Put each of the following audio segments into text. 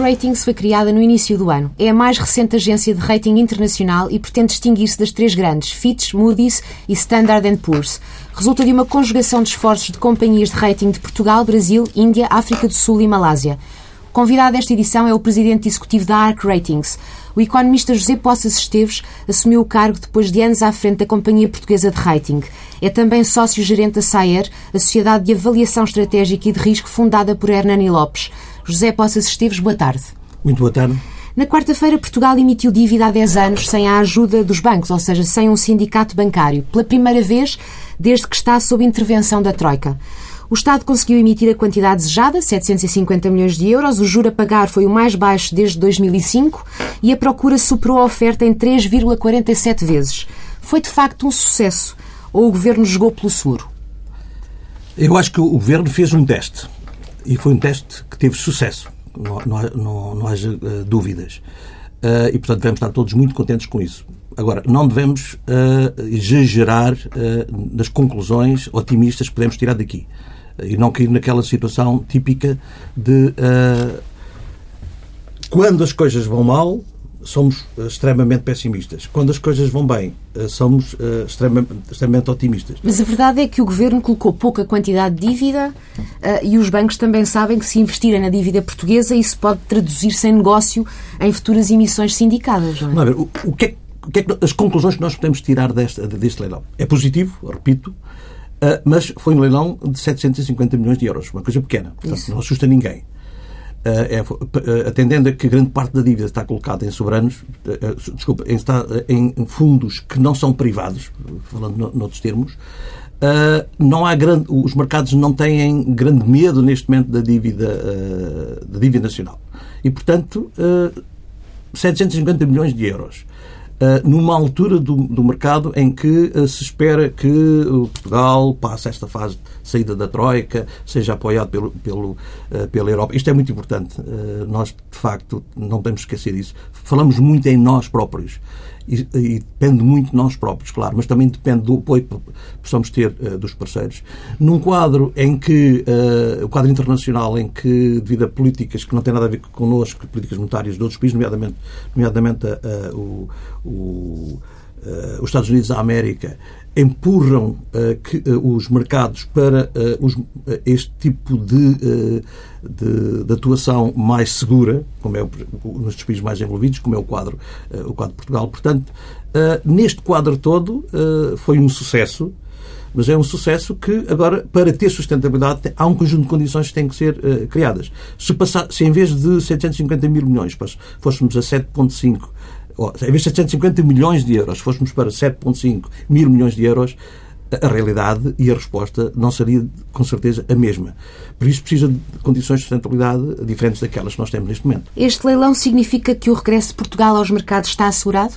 ARC Ratings foi criada no início do ano. É a mais recente agência de rating internacional e pretende distinguir-se das três grandes, Fitch, Moody's e Standard Poor's. Resulta de uma conjugação de esforços de companhias de rating de Portugal, Brasil, Índia, África do Sul e Malásia. Convidado desta edição é o presidente executivo da ARC Ratings. O economista José Poças Esteves assumiu o cargo depois de anos à frente da Companhia Portuguesa de Rating. É também sócio-gerente da SAER, a Sociedade de Avaliação Estratégica e de Risco fundada por Hernani Lopes. José Poças Esteves, boa tarde. Muito boa tarde. Na quarta-feira, Portugal emitiu dívida há 10 anos sem a ajuda dos bancos, ou seja, sem um sindicato bancário, pela primeira vez desde que está sob intervenção da Troika. O Estado conseguiu emitir a quantidade desejada, 750 milhões de euros. O juro a pagar foi o mais baixo desde 2005 e a procura superou a oferta em 3,47 vezes. Foi de facto um sucesso ou o governo jogou pelo seguro? Eu acho que o governo fez um teste e foi um teste que teve sucesso, não, não, não, haja uh, dúvidas. Uh, e, portanto, devemos estar todos muito contentes com isso. Agora, não devemos uh, exagerar nas conclusões otimistas que podemos tirar daqui. E não cair naquela situação típica de quando as coisas vão mal, somos extremamente pessimistas. Quando as coisas vão bem, somos extremamente, extremamente otimistas. Mas a verdade é que o governo colocou pouca quantidade de dívida e os bancos também sabem que se investirem na dívida portuguesa, isso pode traduzir-se em negócio em futuras emissões sindicadas. Não é? Não, ver, o, o, que é, o que é as conclusões que nós podemos tirar deste, deste leilão? É positivo, repito, mas foi um leilão de 750 milhões de euros, uma coisa pequena, portanto, não assusta ninguém. Uh, é, atendendo a que grande parte da dívida está colocada em soberanos, uh, desculpa, está em fundos que não são privados, falando no, noutros termos, não há grande, os mercados não têm grande medo neste momento da dívida, da dívida nacional. E, portanto, 750 milhões de euros uh, numa altura do, do mercado em que uh, se espera que Portugal passe esta fase de saída da Troika, seja apoiado pelo, pelo, uh, pela Europa. Isto é muito importante. nós, de facto, não podemos esquecer disso. Falamos muito em nós próprios e, depende muito de nós próprios, claro, mas também depende do apoio que possamos ter uh, dos parceiros. Num quadro em que, uh, o quadro internacional, em que, devido a políticas que não têm nada a ver connosco, políticas monetárias de outros países, nomeadamente, nomeadamente uh, o, o os Estados Unidos da América, empurram uh, que, uh, os mercados para uh, os, este tipo de, de, de, atuação mais segura, como é o, nos países mais envolvidos, como é o quadro, o quadro de Portugal. Portanto, neste quadro todo foi um sucesso, mas é um sucesso que agora, para ter sustentabilidade, há um conjunto de condições que têm que ser criadas. Se, passar, se em vez de 750 mil milhões fôssemos a 7,5 em vez de 750 milhões de euros, fôssemos para 7,5 mil milhões de euros, a realidade e a resposta não seria, com certeza, a mesma. Por isso precisa de condições de sustentabilidade diferentes daquelas que nós temos neste momento. Este leilão significa que o regresso de Portugal aos mercados está assegurado?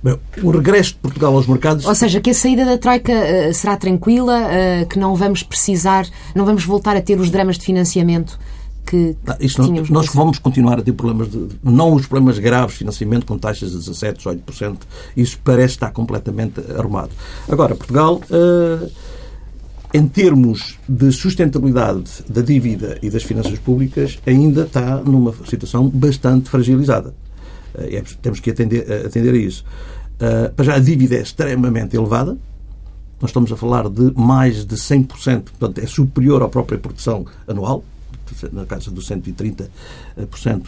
Bem, o regresso de Portugal aos mercados. Ou seja, que a saída da Troika uh, será tranquila, uh, que não vamos precisar, não vamos voltar a ter os dramas de financiamento que, não, Nós vamos continuar a ter problemas, de, não os problemas graves de financiamento com taxas de 17, 18%, isso parece estar completamente arrumado. Agora, Portugal, uh, em termos de sustentabilidade da dívida e das finanças públicas, ainda está numa situação bastante fragilizada. Uh, é, temos que atender, atender a isso. Uh, para já, a dívida é extremamente elevada, nós estamos a falar de mais de 100%, portanto, é superior à própria produção anual, na casa dos 130%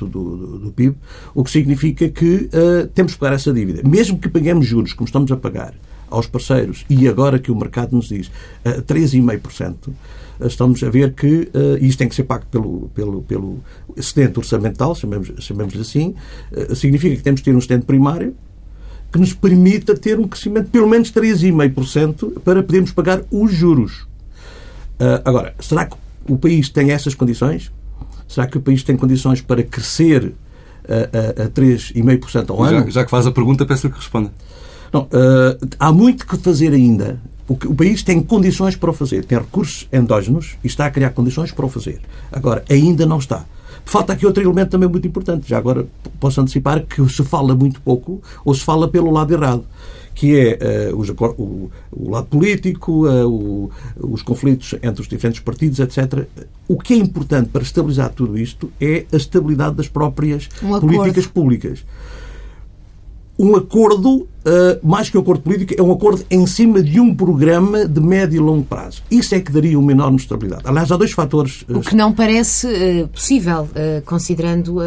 do, do, do PIB, o que significa que uh, temos que pagar essa dívida. Mesmo que paguemos juros, como estamos a pagar aos parceiros, e agora que o mercado nos diz uh, 3,5%, estamos a ver que uh, isto tem que ser pago pelo, pelo, pelo excedente orçamental, chamemos, chamemos assim, uh, significa que temos que ter um excedente primário que nos permita ter um crescimento de pelo menos 3,5% para podermos pagar os juros. Uh, agora, será que o país tem essas condições? Será que o país tem condições para crescer a, a, a 3,5% ao ano? Já, já, que faz a pergunta, peço-lhe que responda. Não, uh, há muito que fazer ainda. O, o, país tem condições para o fazer, tem recursos endógenos e está a criar condições para o fazer. Agora, ainda não está. Falta aqui outro elemento também muito importante. Já agora posso antecipar que se fala muito pouco ou se fala pelo lado errado que é uh, os, o, o, lado político, uh, o, os conflitos entre os diferentes partidos, etc. O que é importante para estabilizar tudo isto é a estabilidade das próprias um políticas públicas um acordo, uh, mais que um acordo político, é um acordo em cima de um programa de médio e longo prazo. Isso é que daria uma enorme estabilidade. Aliás, há dois fatores. O que não parece possível, considerando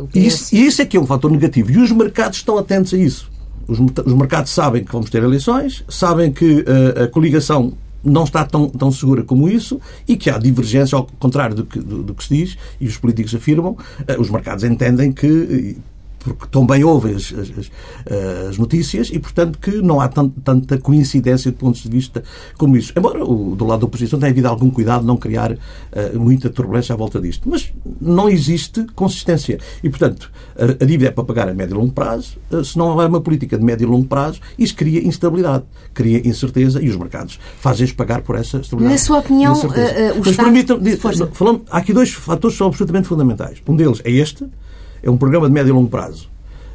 o que isso, E isso é que é um fator negativo. E os mercados estão atentos a isso. Os, os mercados sabem que vamos ter eleições, sabem que a coligação não está tão, tão segura como isso e que há divergência, ao contrário do que, do, do que se diz, e os políticos afirmam, os mercados entendem que porque também ouvem as, as, as, notícias e, portanto, que não há tant, tanta coincidência de pontos de vista como isso. Embora o, do lado da oposição tenha havido algum cuidado de não criar uh, muita turbulência à volta disto. Mas não existe consistência. E, portanto, a, a dívida é para pagar a médio e longo prazo. Uh, se não houver uma política de médio e longo prazo, isso cria instabilidade, cria incerteza e os mercados fazem-se pagar por essa estabilidade. Na sua opinião, uh, o Mas Estado... permitam, falando, há aqui dois fatores que são absolutamente fundamentais. Um deles é este, é um programa de médio e longo prazo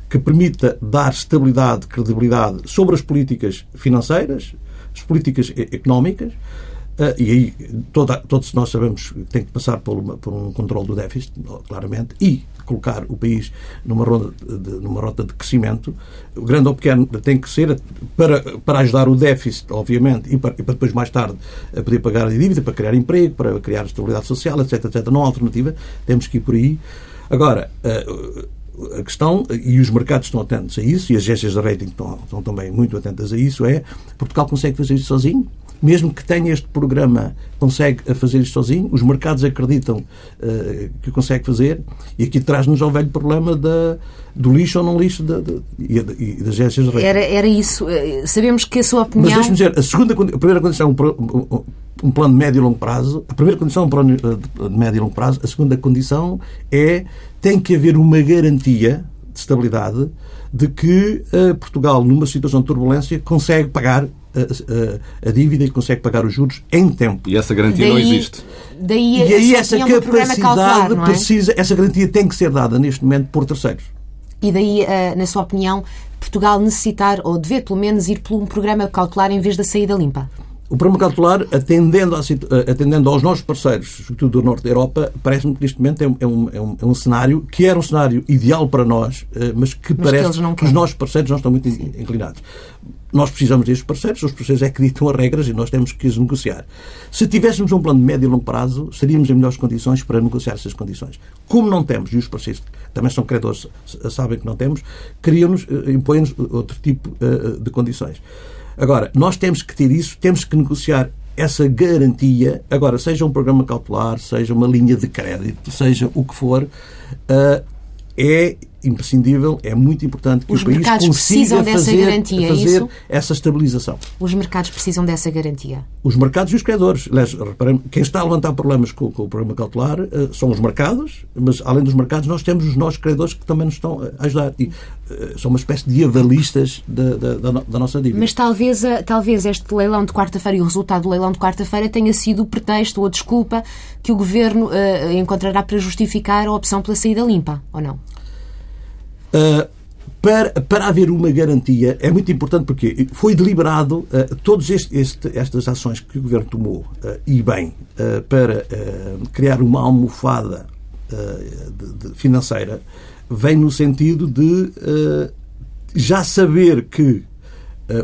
que permita dar estabilidade, credibilidade sobre as políticas financeiras, as políticas económicas, Uh, e aí toda, todos nós sabemos que tem que passar por, uma, por um controle do déficit, claramente, e colocar o país numa, de, numa rota de crescimento, o grande ou pequeno tem que ser para, para ajudar o déficit, obviamente, e para, e para depois, mais tarde, poder pagar a dívida, para criar emprego, para criar estabilidade social, etc, etc. Não há alternativa, temos que ir por aí. Agora, uh, a questão, e os mercados estão atentos a isso, e as agências de rating estão, estão também muito atentas a isso, é Portugal consegue fazer isso sozinho? mesmo que tenha este programa, consegue fazer isto sozinho. Os mercados acreditam uh, que consegue fazer. E aqui traz-nos ao velho problema da, do lixo ou não lixo da, da, e, e das agências de rating. Era, era isso. Eh, sabemos que a sua opinião. Mas deixe-me dizer, a, segunda, a primeira condição é um, plano de médio e longo prazo. A primeira condição é um plano de médio e longo prazo. A segunda condição é tem que haver uma garantia de estabilidade de que uh, Portugal, numa situação de turbulência, consegue pagar a, a, a, dívida e consegue pagar os juros em tempo. E essa garantia daí, não existe. Daí e aí essa capacidade cautelar, é? precisa, essa garantia tem que ser dada neste momento por terceiros. E daí, uh, na sua opinião, Portugal necessitar ou dever pelo menos ir por um programa cautelar em vez da saída limpa? O programa cautelar, atendendo, a, atendendo aos nossos parceiros, sobretudo do Norte da Europa, parece-me que neste momento é um, é, um, é um, cenário que era um cenário ideal para nós, eh, mas que mas parece que, que os nossos parceiros não estão muito inclinados. Nós precisamos destes parceiros, os parceiros é que ditam as regras e nós temos que as negociar. Se tivéssemos um plano de médio e longo prazo, estaríamos em melhores condições para negociar essas condições. Como não temos, e os parceiros também são credores, sabem que não temos, criam-nos, eh, impõem-nos outro tipo eh, de condições. Agora, nós temos que ter isso, temos que negociar essa garantia, agora, seja um programa cautelar, seja uma linha de crédito, seja o que for, uh, é imprescindível, é muito importante que Os o país consiga fazer, garantia, é fazer essa estabilização. Os mercados precisam dessa garantia? Os mercados e os credores. Aliás, reparem, quem está a levantar problemas com, com o programa cautelar uh, são os mercados, mas além dos mercados nós temos os nossos credores que também nos estão a ajudar. E, uh, são uma espécie de avalistas da, da, da, da, nossa dívida. Mas talvez, talvez este leilão de quarta-feira e o resultado do leilão de quarta-feira tenha sido o pretexto ou a desculpa que o Governo uh, encontrará para justificar a opção pela saída limpa, ou não? Uh, para, para haver uma garantia, é muito importante porque foi deliberado uh, todas este, este, estas ações que o Governo tomou, uh, e bem, uh, para criar uma almofada de, de financeira, vem no sentido de já saber que eh,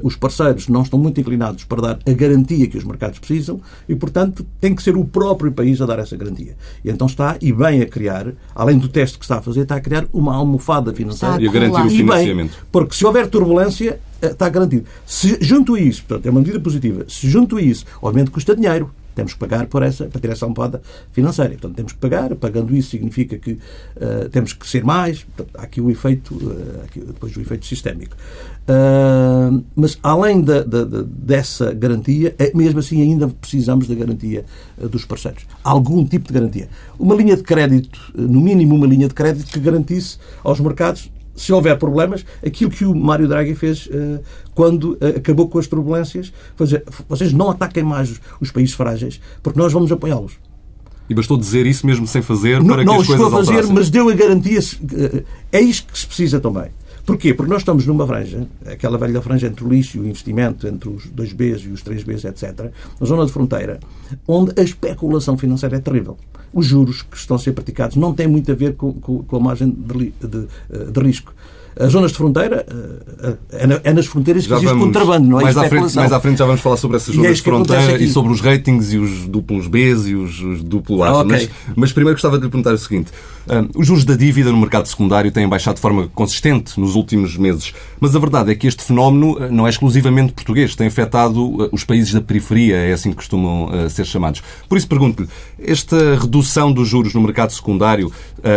os parceiros não estão muito inclinados para dar a garantia que os mercados precisam e, portanto, tem que ser o próprio país a dar essa garantia. E então está, e bem a criar, além do teste que está a fazer, está a criar uma almofada financeira. E a garantir o financiamento. Bem, porque se houver turbulência, eh, está garantido. Se junto a isso, portanto, é uma medida positiva, se junto a isso, obviamente custa dinheiro, temos que pagar por essa, para ter essa almofada financeira. Portanto, temos que pagar, pagando isso significa que uh, temos que ser mais, portanto, há aqui o efeito, uh, aqui, depois o efeito sistémico. Uh, mas além dessa garantia, é, mesmo assim ainda precisamos da garantia dos parceiros. Algum tipo de garantia. Uma linha de crédito, no mínimo uma linha de crédito que garantisse aos mercados se houver problemas, aquilo que o Mário Draghi fez uh, quando uh, acabou com as turbulências, foi dizer, vocês não ataquem mais os, os países frágeis, porque nós vamos apoiá-los. E bastou dizer isso mesmo sem fazer não, para não que as coisas Não a fazer, alterassem. mas deu a garantia. Uh, é isto que se precisa também. Porquê? Porque nós estamos numa franja, aquela velha franja entre o lixo e o investimento, entre os 2Bs e os 3Bs, etc., na zona de fronteira, onde a especulação financeira é terrível. Os juros que estão a ser praticados não têm muito a ver com, com, com a margem de, de, de risco. As zonas de fronteira, eh, eh, é nas fronteiras que já existe vamos, contrabando, não é? Mais à, frente, mais à frente já vamos falar sobre essas zonas é de fronteira e sobre os ratings e os duplos Bs e os, os duplo As. Ah, okay. mas, mas, primeiro gostava de lhe perguntar o seguinte. Os juros da dívida no mercado secundário têm baixado de forma consistente nos últimos meses, mas a verdade é que este fenómeno não é exclusivamente português, tem afetado os países da periferia, é assim que costumam uh, ser chamados. Por isso pergunto-lhe, esta redução dos juros no mercado secundário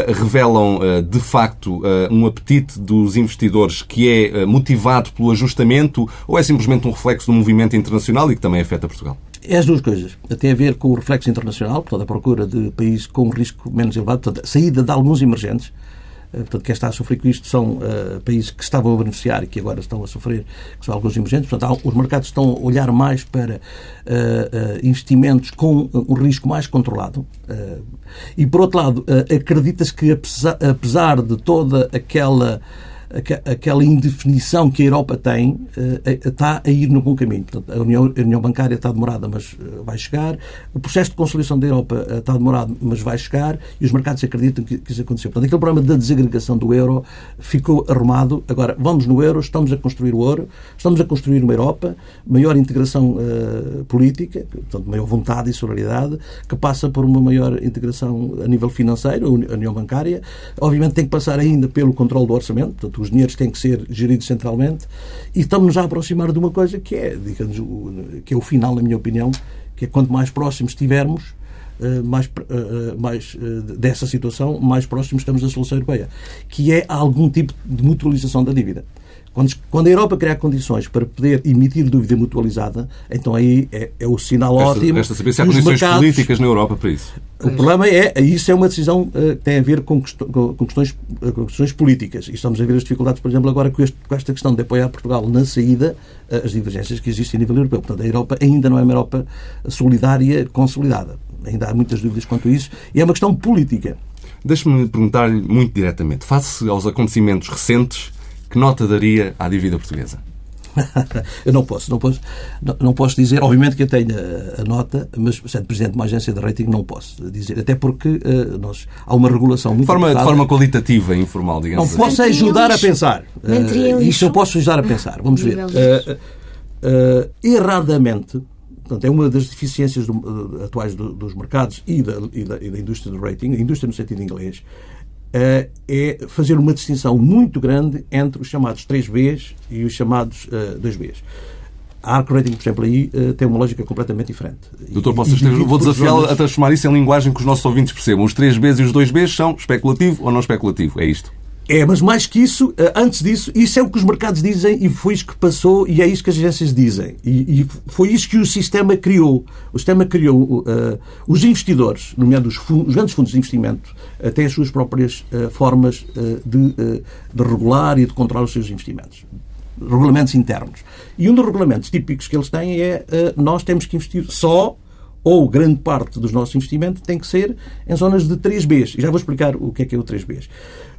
revelam de facto um apetite dos investidores que é motivado pelo ajustamento ou é simplesmente um reflexo do movimento internacional e que também afeta Portugal? É as duas coisas. Tem a ver com o reflexo internacional, portanto, a procura de países com risco menos elevado, portanto, a saída de alguns emergentes. Eh, portanto, quem está a sofrer com isto são uh, países que estavam a beneficiar e que agora estão a sofrer, que são alguns emergentes. Portanto, os mercados estão a olhar mais para uh, uh, investimentos com um risco mais controlado. e, por outro lado, acredita-se que, apesar, apesar de toda aquela aquela indefinição que a Europa tem eh, está a ir no bom caminho. Portanto, a, União, a União Bancária está demorada, mas eh, vai chegar. O processo de consolidação da Europa eh, está demorado, mas vai chegar. E os mercados acreditam que, que isso aconteceu. Portanto, aquele problema da desagregação do euro ficou arrumado. Agora, vamos no euro, estamos a construir o euro, estamos a construir uma Europa, maior integração uh, política, portanto, maior vontade e solidariedade, que passa por uma maior integração a nível financeiro, a União Bancária. Obviamente tem que passar ainda pelo controle do orçamento, portanto, os dinheiros têm que ser geridos centralmente e estamos a aproximar de uma coisa que é, digamos, o, que é o final, na minha opinião, que é quanto mais próximos estivermos, eh, mais, eh, eh, mais dessa situação, mais próximos estamos da solução europeia, que é algum tipo de mutualização da dívida. Quando, a Europa criar condições para poder emitir dúvida mutualizada, então aí é, é o sinal resta, ótimo. Resta saber se há condições mercados, políticas na Europa para isso. O problema é, isso é uma decisão uh, que tem a ver com, questões, uh, com questões políticas. E estamos a ver as dificuldades, por exemplo, agora com, este, com esta questão de apoiar Portugal na saída, uh, as divergências que existem a nível europeu. Portanto, a Europa ainda não é uma Europa solidária, consolidada. Ainda há muitas dúvidas quanto a isso. E é uma questão política. Deixe-me perguntar-lhe muito diretamente. Face aos acontecimentos recentes, que nota daria à dívida portuguesa? eu não posso, não posso, não, não, posso dizer, obviamente que eu tenho a, a nota, mas sendo presidente de uma agência de rating não posso dizer, até porque uh, nós, há uma regulação muito de forma, de forma qualitativa, informal, digamos Não assim. posso ajudar a pensar. Uh, isso eu posso ajudar a pensar. Vamos ver. Uh, erradamente, Portanto, é uma das deficiências do, atuais do, dos mercados e da, e, da, e da, indústria do rating, a indústria no sentido inglês, é fazer uma distinção muito grande entre os chamados 3Bs e os chamados uh, 2Bs. A Arc Rating, por exemplo, aí uh, tem uma lógica completamente diferente. Doutor Poças, vou desafiá-lo a transformar isso em linguagem que os nossos ouvintes percebam. Os 3Bs e os 2Bs são especulativo ou não especulativo? É isto? É, mas mais que isso, eh, antes disso, isso é o que os mercados dizem e foi isso que passou e é isso que as agências dizem. E, e foi isso que o sistema criou. O sistema criou uh, os investidores, nomeadamente os, os, grandes fundos de investimento, uh, têm as suas próprias uh, formas de, de regular e de controlar os seus investimentos. Regulamentos internos. E um dos regulamentos típicos que eles têm é nós temos que investir só ou grande parte dos nossos investimentos tem que ser em zonas de 3Bs. E já vou explicar o que é que é o 3Bs.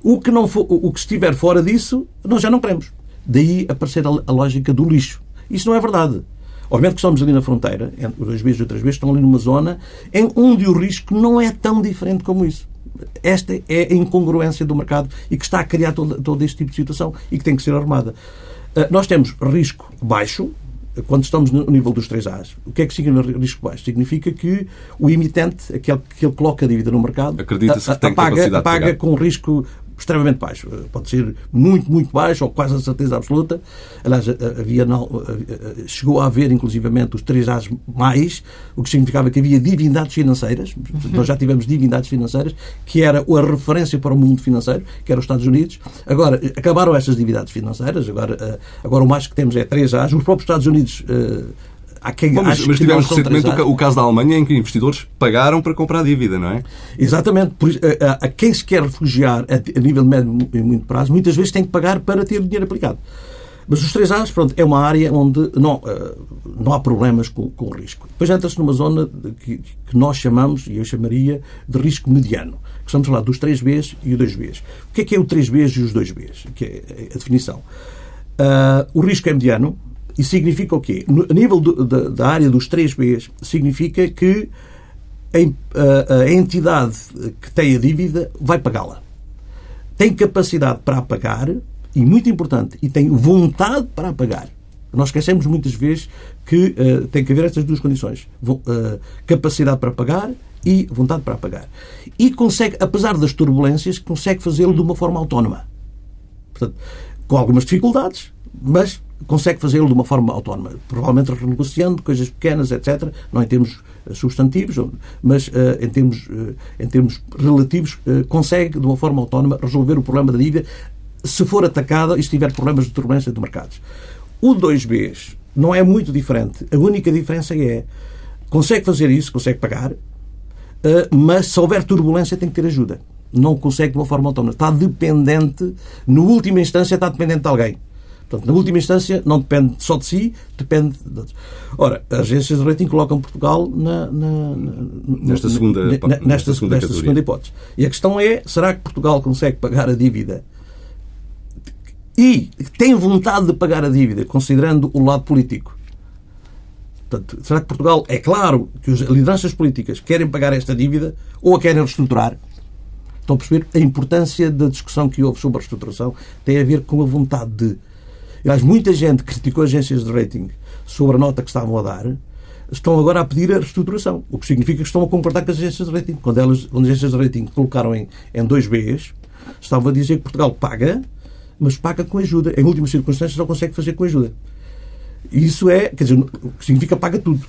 O que, não for, o que estiver fora disso, nós já não queremos. Daí aparecer a, lógica do lixo. Isso não é verdade. Obviamente que estamos ali na fronteira, os dois Bs e os três Bs estão ali numa zona em onde o risco não é tão diferente como isso. Esta é a incongruência do mercado e que está a criar todo, todo este tipo de situação e que tem que ser arrumada. Uh, nós temos risco baixo, quando estamos no nível dos 3As. O que é que significa risco baixo? Significa que o emitente, aquele que ele coloca a dívida no mercado, Acredita-se que tem apaga, apaga com risco extremamente baixo. Pode ser muito, muito baixo, ou quase a certeza absoluta. Aliás, havia, não, chegou a haver, inclusivamente, os 3 As mais, o que significava que havia divindades financeiras. Nós já tivemos divindades financeiras, que era a referência para o mundo financeiro, que era os Estados Unidos. Agora, acabaram essas divindades financeiras. Agora, agora o mais que temos é 3 As. Os próprios Estados Unidos Há quem Bom, mas, mas tivemos recentemente o, o, caso da Alemanha em que investidores pagaram para comprar dívida, não é? Exatamente. Por, a, a, quem se quer refugiar a, a nível de médio e muito prazo, muitas vezes tem que pagar para ter o dinheiro aplicado. Mas os três anos, pronto, é uma área onde não, uh, não há problemas com, com o risco. Depois entra-se numa zona que, que, nós chamamos, e eu chamaria, de risco mediano. Que estamos a falar dos 3Bs e os 2Bs. O que é que é o 3Bs e os 2Bs? Que é a definição. Uh, o risco é mediano, e significa o quê? No, a nível do, da, da, área dos 3Bs, significa que a, a, entidade que tem a dívida vai pagá-la. Tem capacidade para a pagar, e muito importante, e tem vontade para a pagar. Nós esquecemos muitas vezes que uh, tem que haver estas duas condições: uh, capacidade para pagar e vontade para pagar. E consegue, apesar das turbulências, consegue fazê-lo de uma forma autónoma. Portanto, com algumas dificuldades, mas consegue fazê-lo de uma forma autónoma, provavelmente renegociando coisas pequenas, etc., não em termos eh, substantivos, mas uh, em, termos, uh, em termos relativos, uh, consegue de uma forma autónoma resolver o problema da dívida se for atacada e se tiver problemas de turbulência de mercados. O 2Bs não é muito diferente. A única diferença é consegue fazer isso, consegue pagar, mas se houver turbulência tem que ter ajuda. Não consegue de uma forma autónoma. Está dependente, na última instância, está dependente de alguém. Portanto, na última instância, não depende só de si, depende. De... Ora, as agências de rating colocam Portugal na, na, na nesta, segunda, nesta, nesta, segunda, nesta segunda hipótese. E a questão é: será que Portugal consegue pagar a dívida e tem vontade de pagar a dívida, considerando o lado político? Portanto, será que Portugal, é claro que as lideranças políticas querem pagar esta dívida ou a querem reestruturar? Estão a perceber? A importância da discussão que houve sobre a reestruturação tem a ver com a vontade de Aliás, muita gente criticou agências de rating sobre a nota que estavam a dar, estão agora a pedir a reestruturação, o que significa que estão a concordar com as agências de rating. Quando, elas, quando as agências de rating colocaram em, em dois Bs, estavam a dizer que Portugal paga, mas paga com ajuda. Em últimas circunstâncias, só consegue fazer com ajuda. Isso é, quer dizer, significa paga tudo.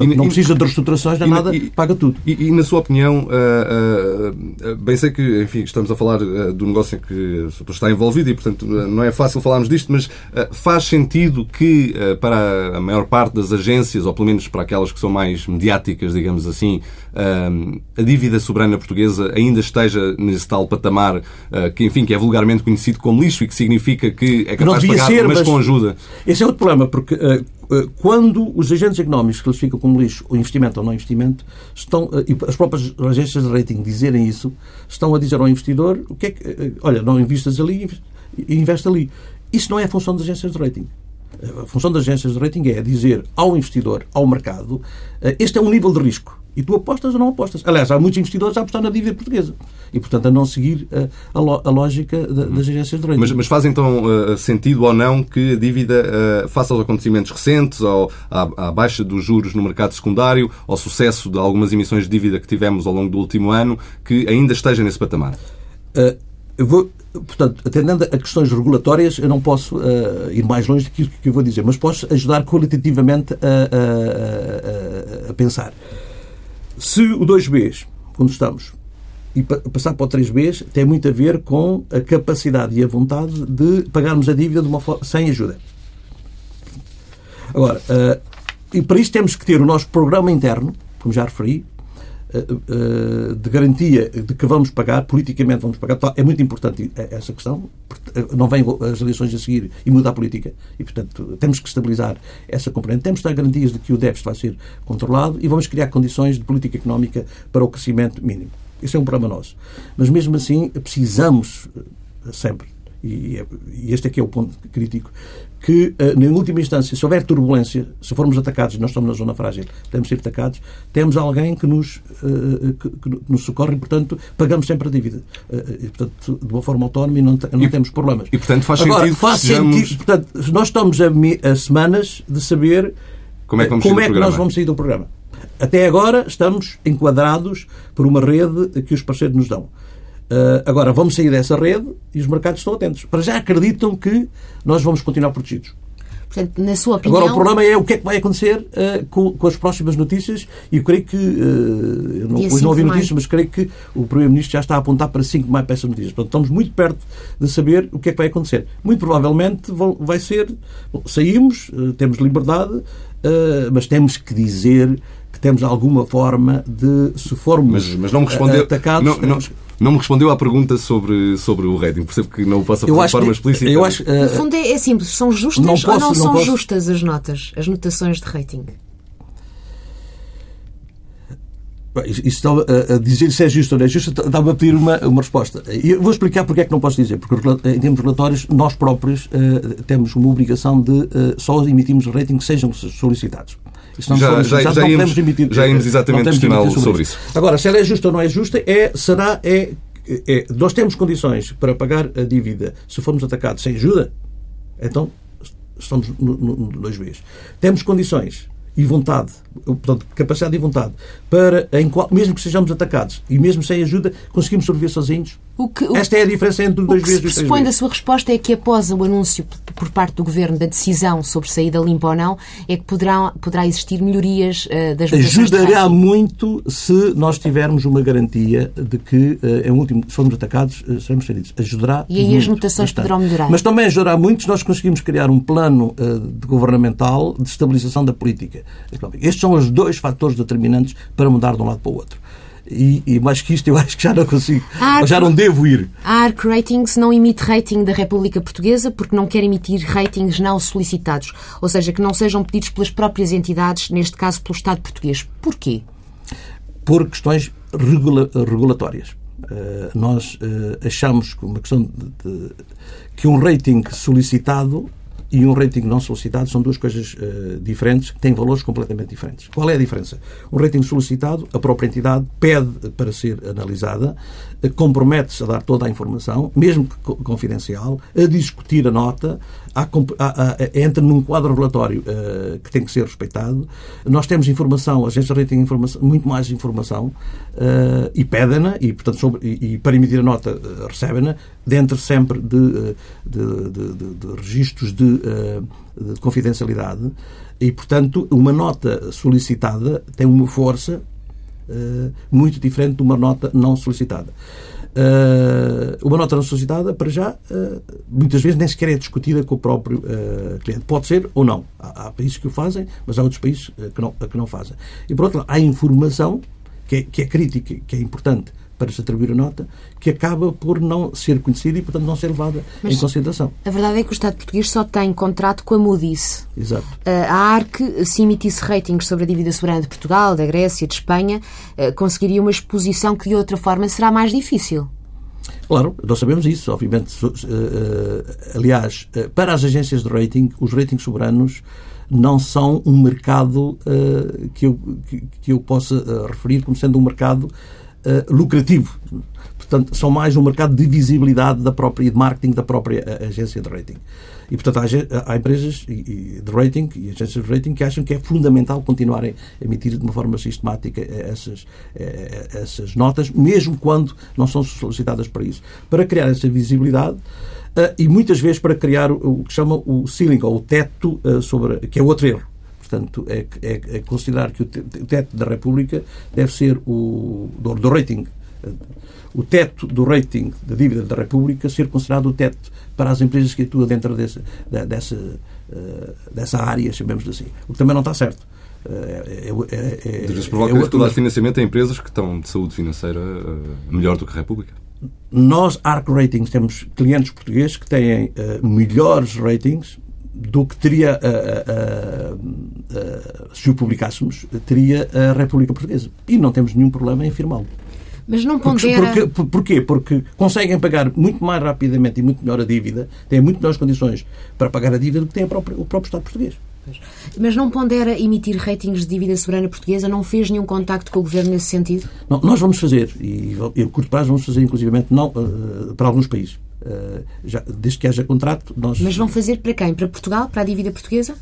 E, não precisa de reestruturações, nem nada, e, paga tudo. E, e, na sua opinião, uh, uh, bem sei que, enfim, estamos a falar uh, do negócio em que está envolvido e, portanto, não é fácil falarmos disto, mas faz sentido que para a maior parte das agências, ou pelo menos para aquelas que são mais mediáticas, digamos assim, a dívida soberana portuguesa ainda esteja nesse tal patamar que, enfim, que é vulgarmente conhecido como lixo e que significa que é capaz de pagar, ser, mas, mas com ajuda. Esse é outro problema, porque quando os agentes económicos classificam como lixo o investimento ou não investimento, estão, eh, e as próprias agências de rating dizerem isso, estão a dizer ao investidor o que é que, eh, olha, não investas ali, investe ali. Isso não é a função das agências de rating. A função das agências de rating é dizer ao investidor, ao mercado, eh, este é um nível de risco. E tu apostas ou não apostas. Aliás, há muitos investidores a apostar na dívida portuguesa. E, portanto, a não seguir a, a, a lógica das agências de rating. Mas, mas faz, então, sentido ou não que a dívida, face aos acontecimentos recentes, ou à, à, baixa dos juros no mercado secundário, ao sucesso de algumas emissões de dívida que tivemos ao longo do último ano, que ainda esteja nesse patamar? Uh, eu vou, portanto, atendendo a questões regulatórias, eu não posso uh, ir mais longe do que eu vou dizer, mas posso ajudar qualitativamente a, a, a pensar. Se o 2Bs, quando estamos, e passar para o 3Bs, tem muito a ver com a capacidade e a vontade de pagarmos a dívida forma, sem ajuda. Agora, uh, e para isso temos que ter o nosso programa interno, como já referi, eh, eh, de garantia de que vamos pagar, politicamente vamos pagar. É muito importante essa questão. Não vem as eleições a seguir e muda a política. E, portanto, temos que estabilizar essa componente. Temos que dar garantias de que o déficit vai ser controlado e vamos criar condições de política económica para o crescimento mínimo. Esse é um problema nosso. Mas, mesmo assim, precisamos eh, sempre e este aqui é o ponto crítico, que, eh, na última instância, se houver turbulência, se formos atacados, nós estamos na zona frágil, podemos ser atacados, temos alguém que nos, eh, que, que nos socorre e, portanto, pagamos sempre a dívida. Eh, e, portanto, de uma forma autónoma e não, não e, temos problemas. E, portanto, faz Agora, sentido faz sejamos... sentido, portanto, nós estamos a, a, semanas de saber como é que, vamos como é que nós vamos sair do programa. Até agora estamos enquadrados por uma rede que os parceiros nos dão. Uh, agora, vamos sair dessa rede e os mercados estão atentos. Para já acreditam que nós vamos continuar protegidos. Portanto, na sua opinião... Agora, o problema é o que é que vai acontecer uh, com, com, as próximas notícias e eu creio que, uh, eu não, hoje não ouvi notícias, mas creio que o Primeiro-Ministro já está a apontar para 5 de maio para essas notícias. Portanto, estamos muito perto de saber o que é que vai acontecer. Muito provavelmente vai ser, bom, saímos, uh, temos liberdade, mas temos que dizer que temos alguma forma de, se formos mas, mas não me respondeu, atacados... Não, não, não me respondeu à pergunta sobre, sobre o rating. Percebo que não o possa fazer de forma que, explícita. Eu acho, uh, no fundo é, é, simples. São justas não posso, ou não, não são posso... justas as notas, as notações de rating? Isso está a, dizer se é justo ou não é justo, dá-me a pedir uma, uma resposta. Eu vou explicar porque é que não posso dizer. Porque em termos relatórios, nós próprios uh, temos uma obrigação de uh, só emitirmos rating que sejam solicitados. Já, já, já, íamos, já íamos exatamente questioná-lo sobre, sobre isso. isso. Agora, se ela é justa ou não é justa, é, será, é, é, nós temos condições para pagar a dívida se formos atacados sem ajuda, então estamos no, no, no dois vezes. Temos condições e vontade, portanto, capacidade e vontade, para, em qual, mesmo que sejamos atacados e mesmo sem ajuda, conseguimos sobreviver sozinhos? O que, Esta é a diferença entre dois vezes e três vezes. O que da sua resposta é que após o anúncio por parte do Governo da decisão sobre saída limpa ou não, é que poderá, poderá existir melhorias uh, das Ajudará muito se nós tivermos uma garantia de que, uh, em último, se formos atacados, uh, seremos feridos. Ajudará E aí muito, as notações bastante. poderão melhorar. Mas também ajudará muito se nós conseguimos criar um plano uh, governamental de estabilização da política Estes são os dois fatores determinantes para mudar de um lado para o outro. E, e, mais que isto eu acho que já não consigo, Arc, já não devo ir. A ARC Ratings não emite rating da República Portuguesa porque não quer emitir ratings não solicitados, ou seja, que não sejam pedidos pelas próprias entidades, neste caso pelo Estado português. Porquê? Por questões regula regulatórias. Uh, nós uh, achamos que uma questão de, de, que um rating solicitado e um rating não solicitado são duas coisas uh, diferentes que têm valores completamente diferentes. Qual é a diferença? Um rating solicitado, a própria entidade pede para ser analisada, uh, compromete-se a dar toda a informação, mesmo que confidencial, a discutir a nota, há, há, entra num quadro relatório uh, que tem que ser respeitado. Nós temos informação, a agência rating informação, muito mais informação e pedem-na, e, portanto, sobre, e, e, para emitir a nota recebem-na, dentro sempre de, de, de, de, de registros de eh, de confidencialidade e, portanto, uma nota solicitada tem uma força uh, muito diferente de uma nota não solicitada. Uh, uma nota não solicitada, para já, uh, muitas vezes nem sequer é discutida com o próprio cliente. Pode ser ou não. Há, há, países que o fazem, mas há outros países que não, que não fazem. E, por outro lado, há informação que é, que é crítica, que é importante para se atribuir a nota, que acaba por não ser conhecida e, portanto, não ser levada Mas em consideração. A verdade é que o Estado português só tem contrato com a Moody's. Exato. Eh, a ARC, se emitisse ratings sobre a dívida soberana de Portugal, da Grécia, de Espanha, eh, conseguiria uma exposição que, de outra forma, será mais difícil. Claro, nós sabemos isso, obviamente. Eh, aliás, para as agências de rating, os ratings soberanos não são um mercado que, eu, que, eu possa referir como sendo um mercado lucrativo. Portanto, são mais um mercado de visibilidade da própria, de marketing da própria eh, agência de rating. E, portanto, há, empresas de rating e agências de rating que acham que é fundamental continuarem a emitir de uma forma sistemática essas, essas notas, mesmo quando não são solicitadas para isso. Para criar essa visibilidade, e muitas vezes para criar o, que chama o ceiling, ou o teto, sobre, que é outro erro. Portanto, é, é, é considerar que o teto da República deve ser o do, do rating o teto do rating da dívida da República ser considerado o teto para as empresas que atuam dentro desse, dessa, eh, dessa área, chamemos assim. O que também não está certo. É, é, é, é, provoca é, todo o financiamento a empresas que estão de saúde financeira melhor do que a República. Nós, ARC Ratings, temos clientes portugueses que têm melhores ratings do que teria, uh, uh, uh, se o publicássemos, teria a República Portuguesa. E não temos nenhum problema em afirmá-lo. Mas não pondera... Porque, porque, porquê? Porque conseguem pagar muito mais rapidamente e muito melhor a dívida, têm muito melhores condições para pagar a dívida do que tem própria, o próprio Estado português. Mas não pondera emitir ratings de dívida soberana portuguesa? Não fez nenhum contacto com o Governo nesse sentido? Não, nós vamos fazer, e a curto prazo vamos fazer, inclusivamente, não, uh, para alguns países. Uh, já, desde que haja contrato, nós... Mas vão fazer para quem? Para Portugal? Para a dívida portuguesa?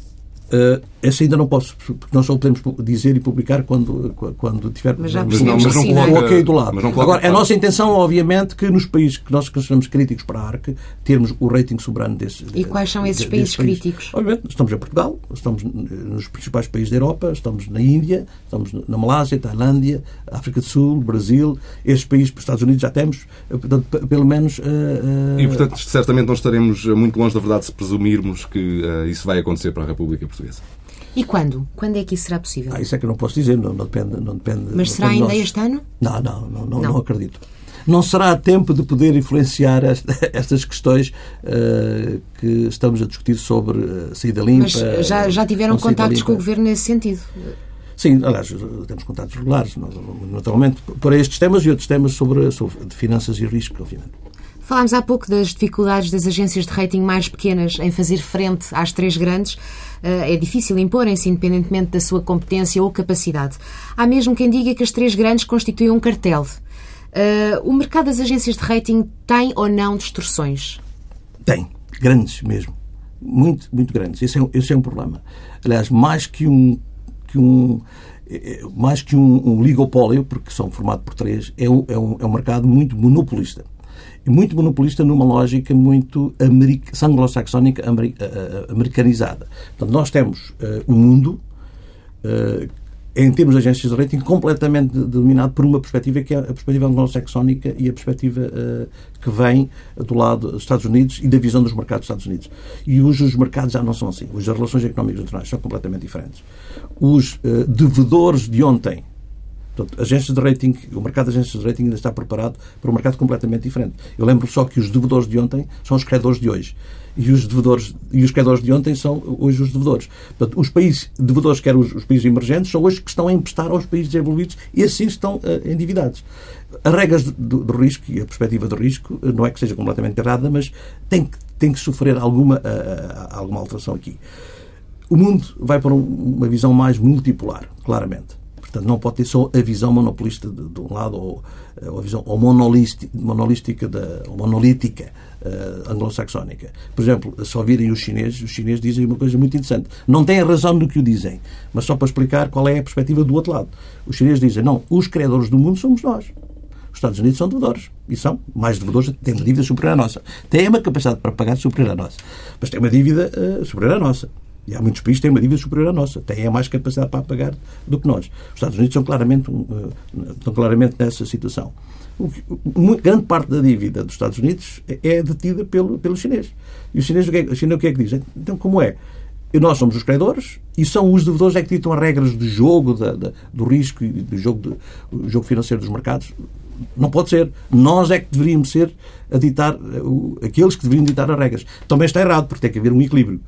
Uh, esse ainda não posso, porque nós só podemos dizer e publicar quando, quando tiver mas já mas não, mas não coloca, o ok do lado. Agora, a nossa intenção, obviamente, que nos países que nós consideramos críticos para a ARC, termos o rating soberano desses. E quais são esses países, países críticos? Obviamente, estamos em Portugal, estamos nos principais países da Europa, estamos na Índia, estamos na Malásia, Tailândia, África do Sul, Brasil, esses países, os Estados Unidos já temos, portanto, pelo menos. Uh, uh... E, portanto, certamente não estaremos muito longe da verdade se presumirmos que isso vai acontecer para a República Portuguesa. E quando? Quando é que isso será possível? Ah, isso é que eu não posso dizer, não, não depende, não depende. Mas não será ainda nós. este ano? Não, não, não, não, não. acredito. Não será tempo de poder influenciar estas questões uh, que estamos a discutir sobre uh, saída limpa. Mas já, já tiveram contactos com o Governo nesse sentido? Sim, aliás, temos contatos regulares, naturalmente, para estes temas e outros temas sobre, sobre de finanças e risco, obviamente. Falámos há pouco das dificuldades das agências de rating mais pequenas em fazer frente às três grandes. Eh, é difícil imporem-se independentemente da sua competência ou capacidade. Há mesmo quem diga que as três grandes constituem um cartel. Eh, o mercado das agências de rating tem ou não distorções? Tem, grandes mesmo. Muito, muito grandes. Esse é, esse é um problema. Aliás, mais que um, que um eh, mais que um, um ligopólio, porque são formados por três, é um, é um, é um mercado muito monopolista muito monopolista numa lógica muito anglo-saxónica eh, eh, americanizada. Portanto, nós temos uh, um mundo, uh, em termos de agências de rating, completamente dominado por uma perspectiva que é a perspectiva anglo-saxónica e a perspectiva uh, que vem do lado dos Estados Unidos e da visão dos mercados dos Estados Unidos. E hoje os mercados já não são assim. Hoje as relações económicas internacionais são completamente diferentes. Os devedores de ontem Portanto, agências de rating, o mercado de agências de rating ainda está preparado para um mercado completamente diferente. Eu lembro só que os devedores de ontem são os credores de hoje. E os devedores e os credores de ontem são hoje os devedores. Portanto, os países devedores, quer os, os países emergentes, são hoje que estão a emprestar aos países desenvolvidos e assim estão uh, endividados. As regras do, do, risco e a perspectiva do risco eh, não é que seja completamente errada, mas tem que, tem que sofrer alguma, uh, alguma alteração aqui. O mundo vai para um, uma visão mais multipolar, claramente. Portanto, não pode ter só a visão monopolista de, de um lado ou, eh, a visão ou monolística, da, ou monolítica uh, anglo-saxónica. Por exemplo, se ouvirem os chineses, os chineses dizem uma coisa muito interessante. Não têm razão no que o dizem, mas só para explicar qual é a perspectiva do outro lado. Os chineses dizem, não, os credores do mundo somos nós. Os Estados Unidos são devedores. E são mais devedores, têm uma dívida superior à nossa. Têm uma capacidade para pagar superior à nossa. Mas têm uma dívida uh, superior à nossa. E há muitos países que têm uma dívida superior à nossa, têm mais capacidade para pagar do que nós. Os Estados Unidos são claramente, eh, estão claramente nessa situação. grande parte da dívida dos Estados Unidos é, é detida pelo, pelo chinês. E o chinês, o que é, o chinês o que é que diz? Então, como é? Nós somos os credores e são os devedores é que ditam as regras do jogo, da, da, do risco e do jogo, do jogo financeiro dos mercados. Não pode ser. Nós é que deveríamos ser a ditar, eh, aqueles que deveriam ditar as regras. Também está errado, porque tem que haver um equilíbrio.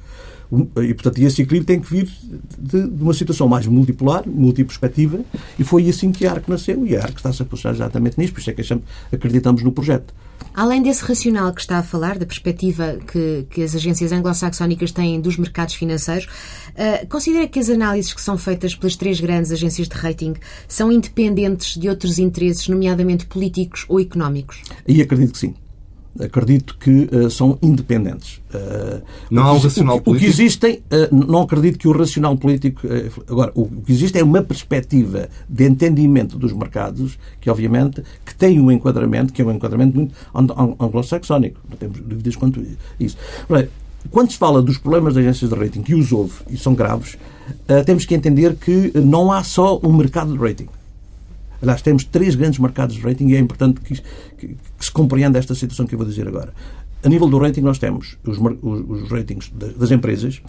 E, portanto, esse equilíbrio tem que vir de, de uma situação mais multipolar, multiperspectiva, e foi assim que a ARC nasceu, e a ARC está-se a postar exatamente nisso, por isso é que acreditamos no projeto. Além desse racional que está a falar, da perspectiva que, que as agências anglo-saxónicas têm dos mercados financeiros, uh, considera que as análises que são feitas pelas três grandes agências de rating são independentes de outros interesses, nomeadamente políticos ou económicos? E acredito que sim acredito que uh, são independentes. Uh, não há um racional o, político? O que existem, uh, não acredito que o racional político... agora, o, o, que existe é uma perspectiva de entendimento dos mercados que, obviamente, que tem um enquadramento, que é um enquadramento muito anglo-saxónico. Não temos dúvidas quanto a isso. Quando se fala dos problemas das agências de rating, que os houve e são graves, temos que entender que não há só um mercado de rating. Aliás, temos três grandes mercados de rating e é importante que, que, que se compreenda esta situação que eu vou dizer agora. A nível do rating, nós temos os, os, os ratings das, das, empresas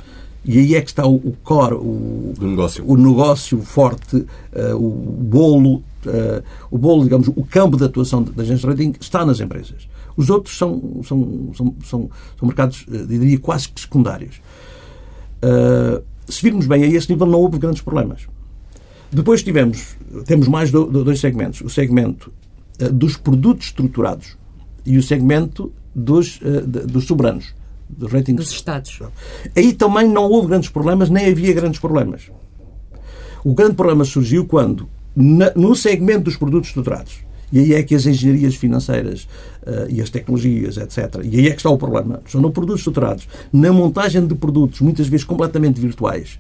e aí é que está o, o core, o, negócio. o negócio forte, uh, o bolo, uh, o bolo, digamos, o campo de atuação das agências de rating está nas empresas. Os outros são, são, são, são, são mercados, uh, diria, quase que secundários. Uh, se virmos bem a esse nível, não houve grandes problemas. Depois tivemos, temos mais dois segmentos. O segmento uh, dos produtos estruturados e o segmento dos, uh, dos soberanos. Dos ratings. Dos Estados. Aí também não houve grandes problemas, nem havia grandes problemas. O grande problema surgiu quando, no segmento dos produtos estruturados, E aí é que as engenharias financeiras uh, e as tecnologias, etc. E aí é que está o problema. São no produtos estruturados, na montagem de produtos, muitas vezes completamente virtuais,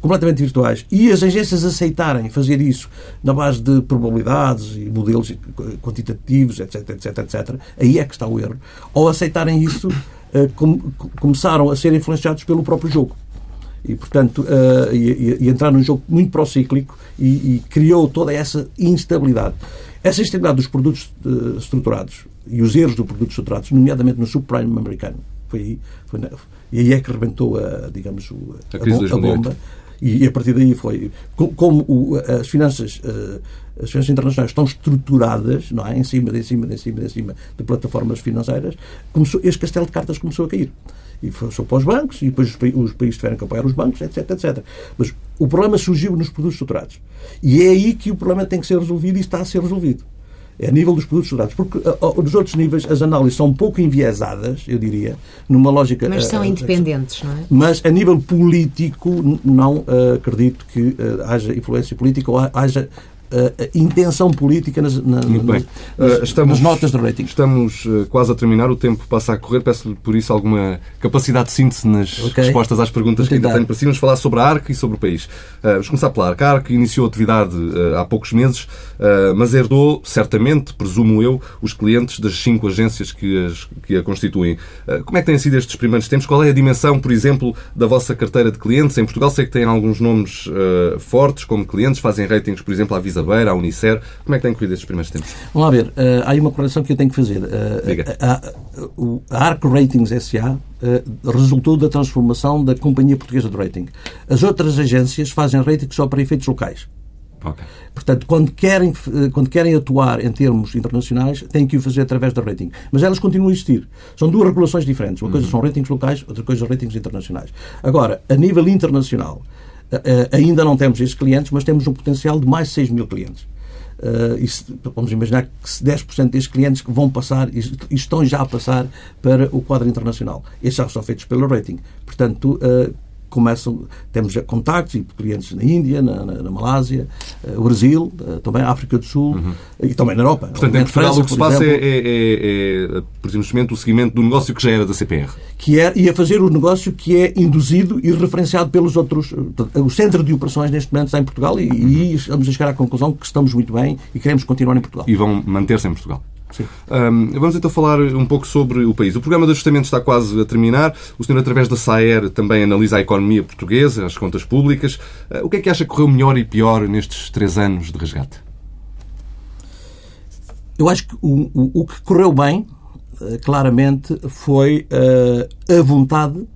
completamente virtuais e as agências aceitarem fazer isso na base de probabilidades e modelos quantitativos, etc, etc, etc, aí é que está o erro. Ou aceitarem isso, uh, começaram a ser influenciados pelo próprio jogo. E, portanto, uh, e, entrar num jogo muito procíclico e, e criou toda essa instabilidade. Essa instabilidade dos produtos estruturados e os erros dos produtos estruturados, nomeadamente no subprime americano, foi foi e aí é que rebentou a, digamos, a, a, a bomba. E, a partir daí foi. Como o, as finanças. Uh, as finanças internacionais estão estruturadas, não é? Em cima, em cima, em cima, em cima de plataformas financeiras, começou, este castelo de cartas começou a cair. E foi só para os bancos, e depois os, países tiveram que apoiar os bancos, etc, etc. Mas o problema surgiu nos produtos estruturados. E é aí que o problema tem que ser resolvido e está a ser resolvido a nível dos produtos estruturados. Porque nos outros níveis as análises são um pouco enviesadas, eu diria, numa lógica. Mas são uh, independentes, não é? Mas a nível político, não uh, acredito que haja influência política ou haja intenção política nas, na, bem. Nas, estamos, nas notas de rating. Estamos quase a terminar, o tempo passa a correr. Peço-lhe, por isso, alguma capacidade de síntese nas okay. respostas às perguntas que ainda tenho para si. Vamos falar sobre a ARC e sobre o país. vamos começar pela ARC. A ARC iniciou atividade há poucos meses, mas herdou, certamente, presumo eu, os clientes das cinco agências que, as, que a constituem. como é que têm sido estes primeiros tempos? Qual é a dimensão, por exemplo, da vossa carteira de clientes? Em Portugal sei que têm alguns nomes fortes como clientes, fazem ratings, por exemplo, à Visa Beira, a Unicer. Como é que têm corrido estes primeiros tempos? Vamos lá ver. Uh, há aí uma correção que eu tenho que fazer. Uh, a, a, Arc Ratings SA uh, resultou da transformação da Companhia Portuguesa de Rating. As outras agências fazem rating só para efeitos locais. Okay. Portanto, quando querem, quando querem atuar em termos internacionais, têm que o fazer através da rating. Mas elas continuam a existir. São duas regulações diferentes. Uma uhum. coisa são ratings locais, outra coisa são ratings internacionais. Agora, a nível internacional, ainda não temos esses clientes, mas temos um potencial de mais de 6 mil clientes. Uh, e se, vamos imaginar que 10% desses clientes que vão passar e estão já a passar para o quadro internacional. Esses já são feitos pelo rating. Portanto, uh, começam, temos contactos e clientes na Índia, na, na, na Malásia, uh, o Brasil, uh, também África do Sul uhum. e também na Europa. Portanto, em Portugal o que se passa é, é, é, é, por exemplo, o seguimento do negócio que já era da CPR. Que é, e a fazer o negócio que é induzido e referenciado pelos outros. O centro de operações neste momento está em Portugal e, e estamos a chegar à conclusão que estamos muito bem e queremos continuar em Portugal. E vão manter-se em Portugal. Um, vamos então falar um pouco sobre o país. O programa de ajustamento está quase a terminar. O senhor, através da SAER, também analisa a economia portuguesa, as contas públicas. Uh, o que é que acha que correu melhor e pior nestes três anos de resgate? Eu acho que o, o, o que correu bem, uh, claramente, foi uh, a vontade,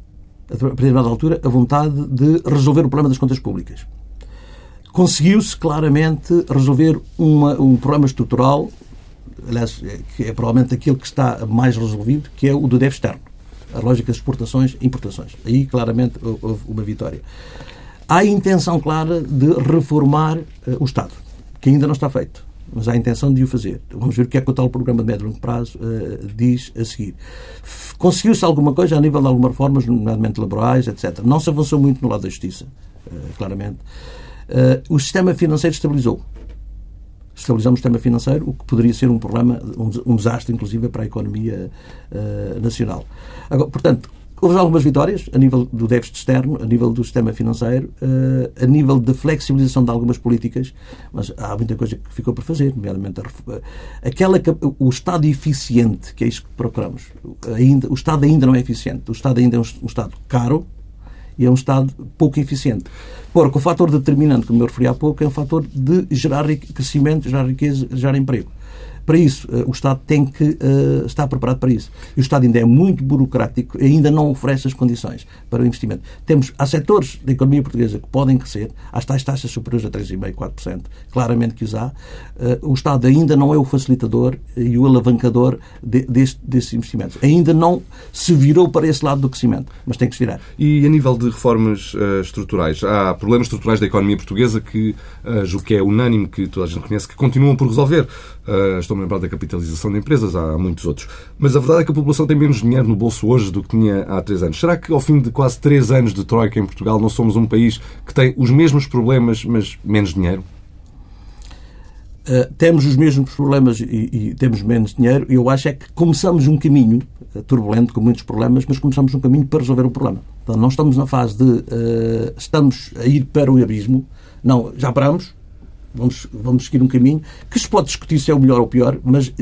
a partir de uma altura, a vontade de resolver o problema das contas públicas conseguiu-se claramente resolver uma, um problema estrutural aliás, que é provavelmente aquele que está mais resolvido, que é o do déficit externo. A lógica de exportações e importações. Aí, claramente, houve uma vitória. Há a intenção clara de reformar uh, o Estado, que ainda não está feito, mas há a intenção de o fazer. Vamos ver o que é que o tal programa de médio e longo prazo uh, diz a seguir. Conseguiu-se alguma coisa a nível de algumas reformas, nomeadamente laborais, etc. Não se avançou muito no lado da justiça, uh, claramente. o sistema financeiro estabilizou estabilizamos o sistema financeiro, o que poderia ser um problema, um, desastre, inclusive, para a economia uh, nacional. Agora, portanto, houve algumas vitórias a nível do déficit externo, a nível do sistema financeiro, uh, a nível da flexibilização de algumas políticas, mas há muita coisa que ficou por fazer, nomeadamente a, aquela, o Estado eficiente, que é isso que procuramos. Ainda, o Estado ainda não é eficiente. O Estado ainda é um, um Estado caro, e é um Estado pouco eficiente. Porque o fator determinante, como eu referi há pouco, é um fator de gerar crescimento, gerar riqueza, gerar emprego. Para isso, eh, o Estado tem que uh, estar preparado para isso. E o Estado ainda é muito burocrático ainda não oferece as condições para o investimento. Temos, há setores da economia portuguesa que podem crescer, há tais taxas superiores a 3,5%, 4%, claramente que os há. Uh, o Estado ainda não é o facilitador e o alavancador de, deste, desses investimentos. Ainda não se virou para esse lado do crescimento, mas tem que se virar. E a nível de reformas uh, estruturais, há problemas estruturais da economia portuguesa que, uh, julgo que é unânime, que toda a gente conhece, que continuam por resolver. Uh, estou-me a lembrar da capitalização de empresas, há muitos outros. Mas a verdade é que a população tem menos dinheiro no bolso hoje do que tinha há três anos. Será que ao fim de quase três anos de Troika em Portugal não somos um país que tem os mesmos problemas, mas menos dinheiro? Uh, temos os mesmos problemas e, e, temos menos dinheiro. Eu acho é que começamos um caminho uh, turbulento, com muitos problemas, mas começamos um caminho para resolver o problema. Então, não estamos na fase de uh, estamos a ir para o abismo. Não, já paramos, Vamos, vamos seguir um caminho que se pode discutir se é o melhor ou o pior, mas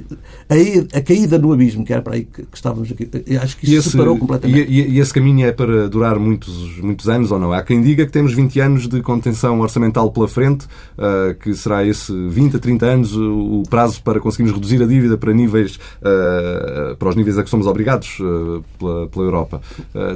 a, a caída no abismo, que era para aí que, que estávamos aqui, acho que isso esse, separou completamente. E, e, esse caminho é para durar muitos, muitos anos ou não? Há quem diga que temos 20 anos de contenção orçamental pela frente, uh, que será esse 20 a 30 anos o prazo para conseguirmos reduzir a dívida para níveis uh, para os níveis a que somos obrigados uh, pela, pela Europa.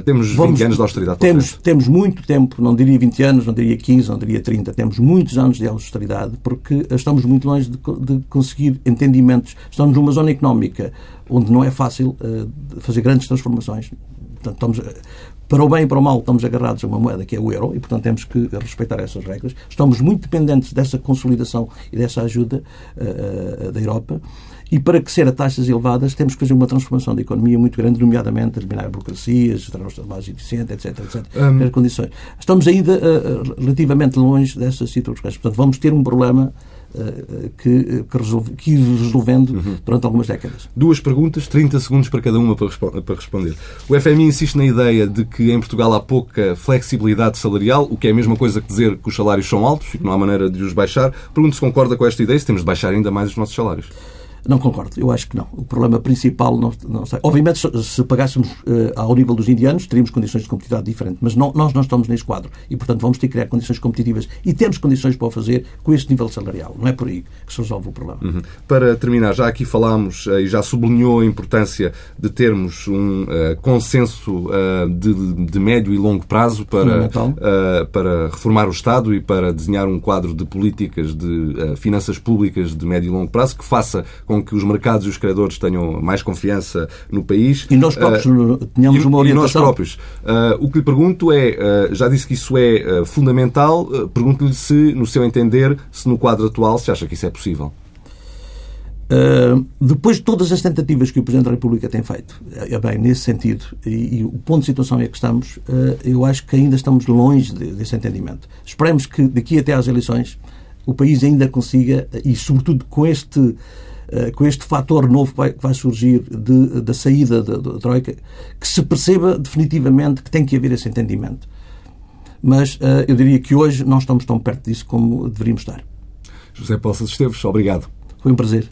temos vamos, 20 anos de austeridade temos, Temos muito tempo, não diria 20 anos, não diria 15, não diria 30, temos muitos anos de austeridade porque estamos muito longe de, de conseguir entendimentos. Estamos numa zona económica onde não é fácil uh, fazer grandes transformações. Portanto, estamos, eh, para o bem e para o mal, estamos agarrados a uma moeda que é o euro e, portanto, temos que respeitar essas regras. Estamos muito dependentes dessa consolidação e dessa ajuda uh, da Europa. E para crescer a taxas elevadas, temos que fazer uma transformação da economia muito grande, nomeadamente eliminar burocracias, tornar mais eficiente, etc. etc. Um... condições. Estamos ainda uh, relativamente longe dessas situações. Portanto, vamos ter um problema uh, que, que, resolve, que resolvendo uhum. durante algumas décadas. Duas perguntas, 30 segundos para cada uma para, para responder. O FMI insiste na ideia de que em Portugal há pouca flexibilidade salarial, o que é a mesma coisa que dizer que os salários são altos e que não há maneira de os baixar. Pergunto se concorda com esta ideia, se temos de baixar ainda mais os nossos salários. Não concordo. Eu acho que não. O problema principal não, não sei. Obviamente, se pagássemos uh, ao nível dos indianos, teríamos condições de competitividade diferentes. Mas não, nós não estamos nesse quadro. E, portanto, vamos ter que criar condições competitivas e temos condições para o fazer com este nível salarial. Não é por aí que se resolve o problema. Uhum. Para terminar, já aqui falámos uh, e já sublinhou a importância de termos um uh, consenso de, de, médio e longo prazo para, para reformar o Estado e para desenhar um quadro de políticas de finanças públicas de médio e longo prazo que faça com com que os mercados e os credores tenham mais confiança no país. E nós próprios uh, tenhamos uma orientação. E nós próprios. Uh, o que lhe pergunto é, uh, já disse que isso é fundamental, pergunto-lhe se, no seu entender, se no quadro atual se acha que isso é possível. Uh, depois de todas as tentativas que o Presidente da República tem feito, é bem, nesse sentido, e, e o ponto de situação é que estamos, uh, eu acho que ainda estamos longe de, desse entendimento. Esperemos que daqui até às eleições o país ainda consiga, e sobretudo com este com este fator novo que vai, que vai surgir de, da saída da, da Troika, que se perceba definitivamente que tem que haver esse entendimento. Mas uh, eu diria que hoje não estamos tão perto disso como deveríamos estar. José Poças Esteves, obrigado. Foi um prazer.